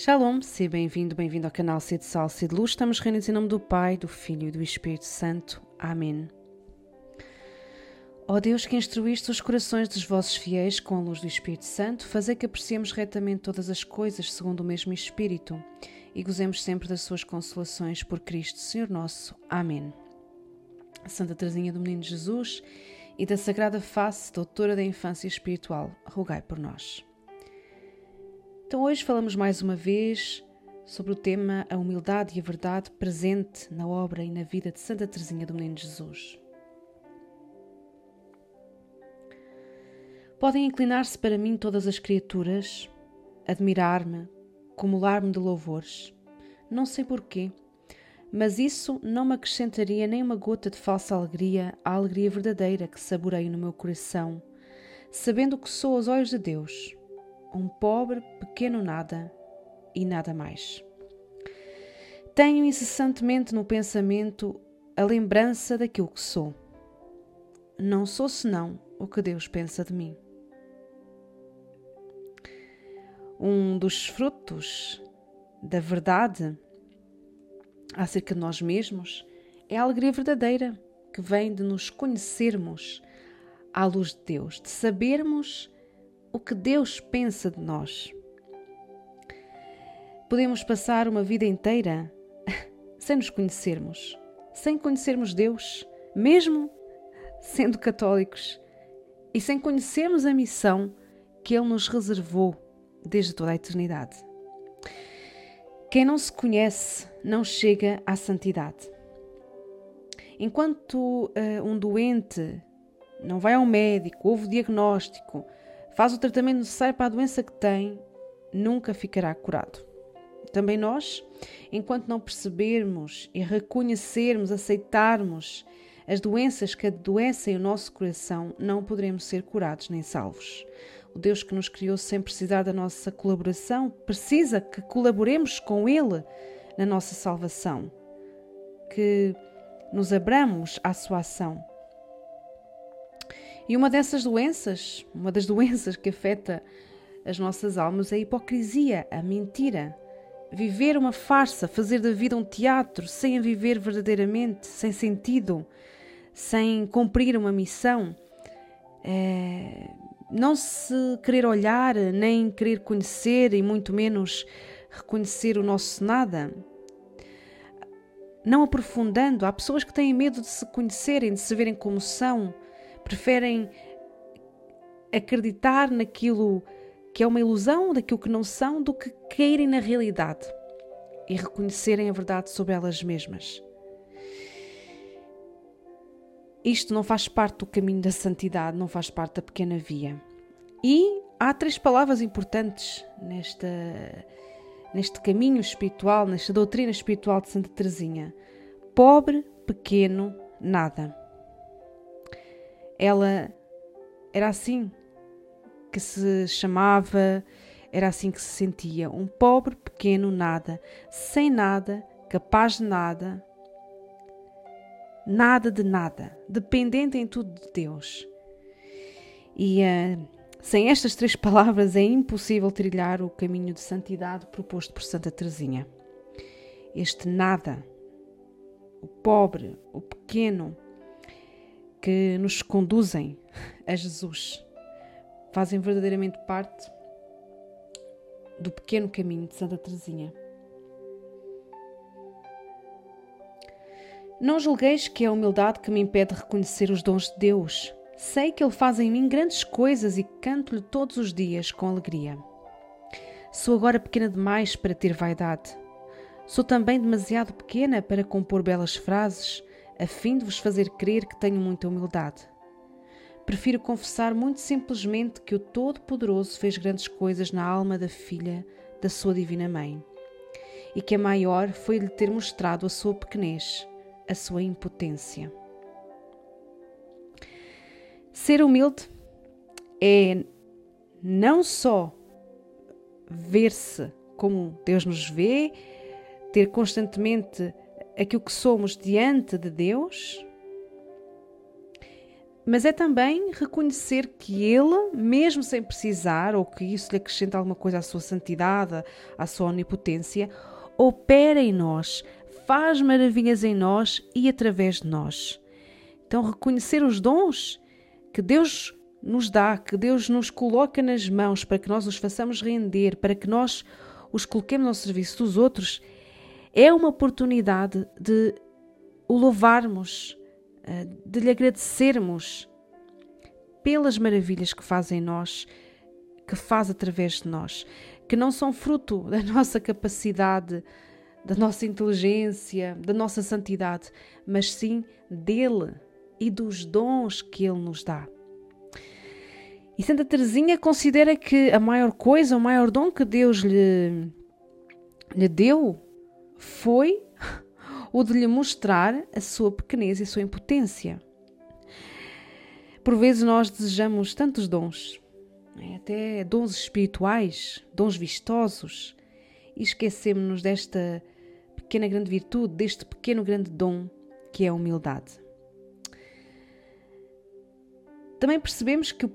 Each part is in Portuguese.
Shalom, seja bem-vindo, bem-vindo ao canal Sede Sal, Sede Luz. Estamos reunidos em nome do Pai, do Filho e do Espírito Santo. Amém. Ó Deus que instruíste os corações dos vossos fiéis com a luz do Espírito Santo, fazei que apreciemos retamente todas as coisas segundo o mesmo Espírito e gozemos sempre das suas consolações por Cristo, Senhor nosso. Amém. Santa Teresinha do Menino Jesus e da Sagrada Face, doutora da infância espiritual, rogai por nós. Então hoje falamos mais uma vez sobre o tema a humildade e a verdade presente na obra e na vida de Santa Teresinha do Menino Jesus. Podem inclinar-se para mim todas as criaturas, admirar-me, cumular-me de louvores. Não sei porquê, mas isso não me acrescentaria nem uma gota de falsa alegria à alegria verdadeira que saboreio no meu coração, sabendo que sou aos olhos de Deus um pobre, pequeno nada e nada mais. Tenho incessantemente no pensamento a lembrança daquilo que sou. Não sou senão o que Deus pensa de mim. Um dos frutos da verdade acerca de nós mesmos é a alegria verdadeira que vem de nos conhecermos à luz de Deus, de sabermos o que Deus pensa de nós. Podemos passar uma vida inteira sem nos conhecermos, sem conhecermos Deus, mesmo sendo católicos, e sem conhecermos a missão que Ele nos reservou desde toda a eternidade. Quem não se conhece não chega à santidade. Enquanto uh, um doente não vai ao médico, ouve o diagnóstico, faz o tratamento necessário para a doença que tem, nunca ficará curado. Também nós, enquanto não percebermos e reconhecermos, aceitarmos as doenças que adoecem o nosso coração, não poderemos ser curados nem salvos. O Deus que nos criou sem precisar da nossa colaboração, precisa que colaboremos com Ele na nossa salvação, que nos abramos à sua ação e uma dessas doenças, uma das doenças que afeta as nossas almas é a hipocrisia, a mentira. Viver uma farsa, fazer da vida um teatro, sem a viver verdadeiramente, sem sentido, sem cumprir uma missão. É, não se querer olhar, nem querer conhecer, e muito menos reconhecer o nosso nada. Não aprofundando, há pessoas que têm medo de se conhecerem, de se verem como são preferem acreditar naquilo que é uma ilusão, daquilo que não são, do que caírem na realidade e reconhecerem a verdade sobre elas mesmas. Isto não faz parte do caminho da santidade, não faz parte da pequena via. E há três palavras importantes nesta, neste caminho espiritual, nesta doutrina espiritual de Santa Teresinha: pobre, pequeno, nada. Ela era assim que se chamava, era assim que se sentia, um pobre pequeno nada, sem nada, capaz de nada, nada de nada, dependente em tudo de Deus. E uh, sem estas três palavras é impossível trilhar o caminho de santidade proposto por Santa Teresinha. Este nada, o pobre, o pequeno, que nos conduzem a Jesus, fazem verdadeiramente parte do pequeno caminho de Santa Teresinha. Não julgueis que é a humildade que me impede de reconhecer os dons de Deus. Sei que Ele faz em mim grandes coisas e canto-lhe todos os dias com alegria. Sou agora pequena demais para ter vaidade. Sou também demasiado pequena para compor belas frases a fim de vos fazer crer que tenho muita humildade. Prefiro confessar muito simplesmente que o Todo-Poderoso fez grandes coisas na alma da filha da sua Divina Mãe, e que a maior foi-lhe ter mostrado a sua pequenez, a sua impotência. Ser humilde é não só ver-se como Deus nos vê, ter constantemente aquilo que somos diante de Deus, mas é também reconhecer que Ele, mesmo sem precisar, ou que isso lhe acrescenta alguma coisa à sua santidade, à sua onipotência, opera em nós, faz maravilhas em nós e através de nós. Então, reconhecer os dons que Deus nos dá, que Deus nos coloca nas mãos para que nós os façamos render, para que nós os coloquemos ao serviço dos outros, é uma oportunidade de o louvarmos, eh, de lhe agradecermos pelas maravilhas que faz em nós, que faz através de nós, que não são fruto da nossa capacidade, da nossa inteligência, da nossa santidade, mas sim dele e dos dons que ele nos dá. E Santa Teresinha considera que a maior coisa, o maior dom que Deus lhe, lhe deu foi ou de lhe mostrar a sua pequenez e a sua impotência. Por vezes nós desejamos tantos dons, é? até dons espirituais, dons vistosos, e esquecemos-nos desta pequena grande virtude, deste pequeno grande dom que é a humildade. Também percebemos que,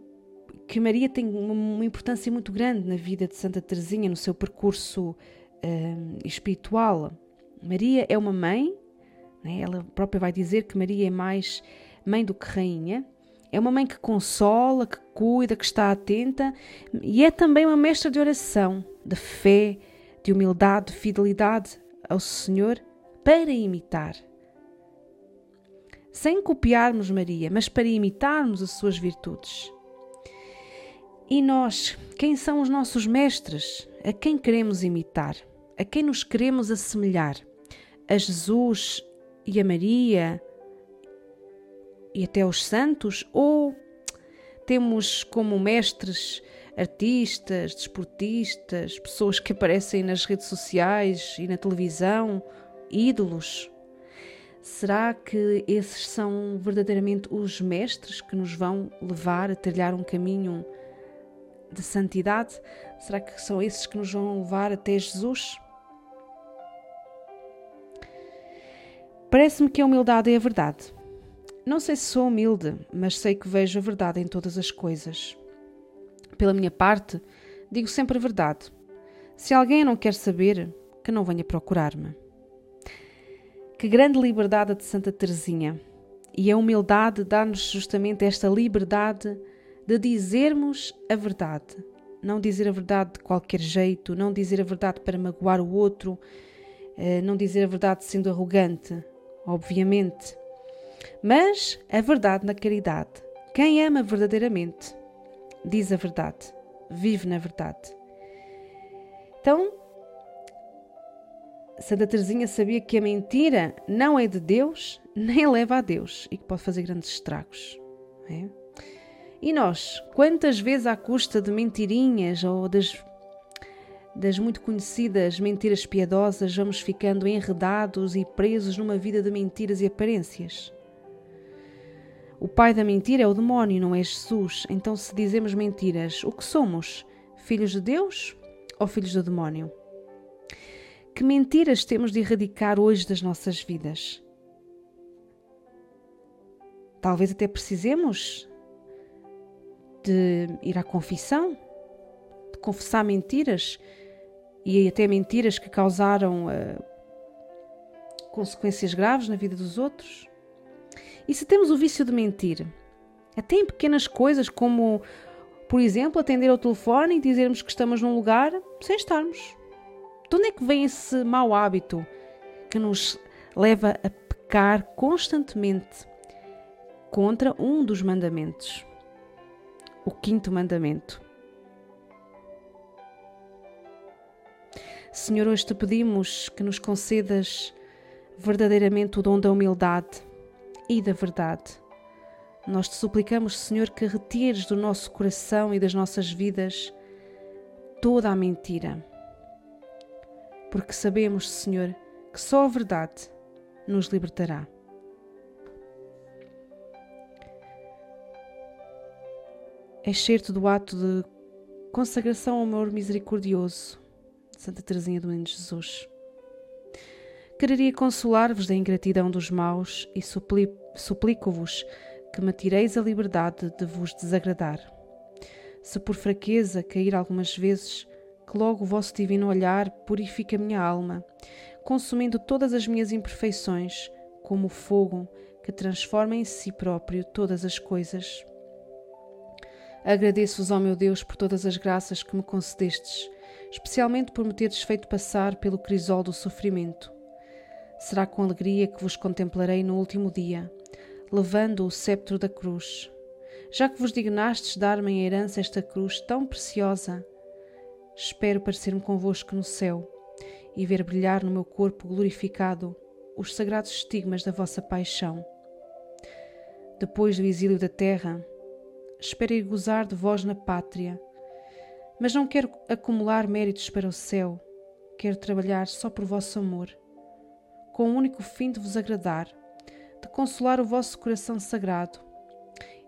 que Maria tem uma importância muito grande na vida de Santa Teresinha, no seu percurso uh, espiritual. Maria é uma mãe, né? ela própria vai dizer que Maria é mais mãe do que rainha. É uma mãe que consola, que cuida, que está atenta e é também uma mestra de oração, de fé, de humildade, de fidelidade ao Senhor para imitar. Sem copiarmos Maria, mas para imitarmos as suas virtudes. E nós, quem são os nossos mestres? A quem queremos imitar? A quem nos queremos assemelhar? a Jesus e a Maria e até aos santos? Ou temos como mestres artistas, desportistas, pessoas que aparecem nas redes sociais e na televisão, ídolos? Será que esses são verdadeiramente os mestres que nos vão levar a trilhar um caminho de santidade? Será que são esses que nos vão levar até Jesus? Parece-me que a humildade é a verdade. Não sei se sou humilde, mas sei que vejo a verdade em todas as coisas. Pela minha parte, digo sempre a verdade. Se alguém não quer saber, que não venha procurar-me. Que grande liberdade de Santa Teresinha! E a humildade dá-nos justamente esta liberdade de dizermos a verdade. Não dizer a verdade de qualquer jeito, não dizer a verdade para magoar o outro, eh, não dizer a verdade sendo arrogante, obviamente. Mas a verdade na caridade. Quem ama verdadeiramente diz a verdade, vive na verdade. Então, Santa Teresinha sabia que a mentira não é de Deus, nem leva a Deus e que pode fazer grandes estragos. É? E nós, quantas vezes à custa de mentirinhas ou das das muito conhecidas mentiras piedosas, vamos ficando enredados e presos numa vida de mentiras e aparências. O pai da mentira é o demónio, não é Jesus. Então, se dizemos mentiras, o que somos? Filhos de Deus ou filhos do demónio? Que mentiras temos de erradicar hoje das nossas vidas? Talvez até precisemos de ir à confissão, de confessar mentiras e até mentiras que causaram uh, consequências graves na vida dos outros. E se temos o vício de mentir, até em pequenas coisas como, por exemplo, atender ao telefone e dizermos que estamos num lugar sem estarmos. De onde é que vem esse mau hábito que nos leva a pecar constantemente contra um dos mandamentos? O quinto mandamento. Senhor, hoje te pedimos que nos concedas verdadeiramente o dom da humildade e da verdade. Nós te suplicamos, Senhor, que retires do nosso coração e das nossas vidas toda a mentira. Porque sabemos, Senhor, que só a verdade nos libertará. Excerto do ato de consagração ao amor misericordioso Santa Teresinha do Menino Jesus. Quereria consolar-vos da ingratidão dos maus e suplico-vos que me tireis a liberdade de vos desagradar. Se por fraqueza cair algumas vezes, que logo o vosso divino olhar purifique a minha alma, consumindo todas as minhas imperfeições, como o fogo que transforma em si próprio todas as coisas. Agradeço-vos, ó meu Deus, por todas as graças que me concedestes, especialmente por me teres feito passar pelo crisol do sofrimento. Será com alegria que vos contemplarei no último dia, levando o sceptro da cruz. Já que vos dignastes dar-me em herança esta cruz tão preciosa, espero parecer-me convosco no céu e ver brilhar no meu corpo glorificado os sagrados estigmas da vossa paixão. Depois do exílio da terra, espero ir gozar de vós na pátria, mas não quero acumular méritos para o céu, quero trabalhar só por vosso amor, com o único fim de vos agradar de consolar o vosso coração sagrado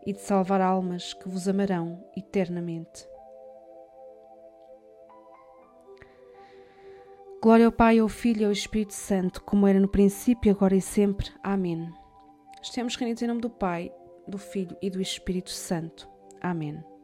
e de salvar almas que vos amarão eternamente. Glória ao Pai, ao Filho e ao Espírito Santo, como era no princípio, agora e sempre. Amém. Estamos reunidos em nome do Pai, do Filho e do Espírito Santo. Amém.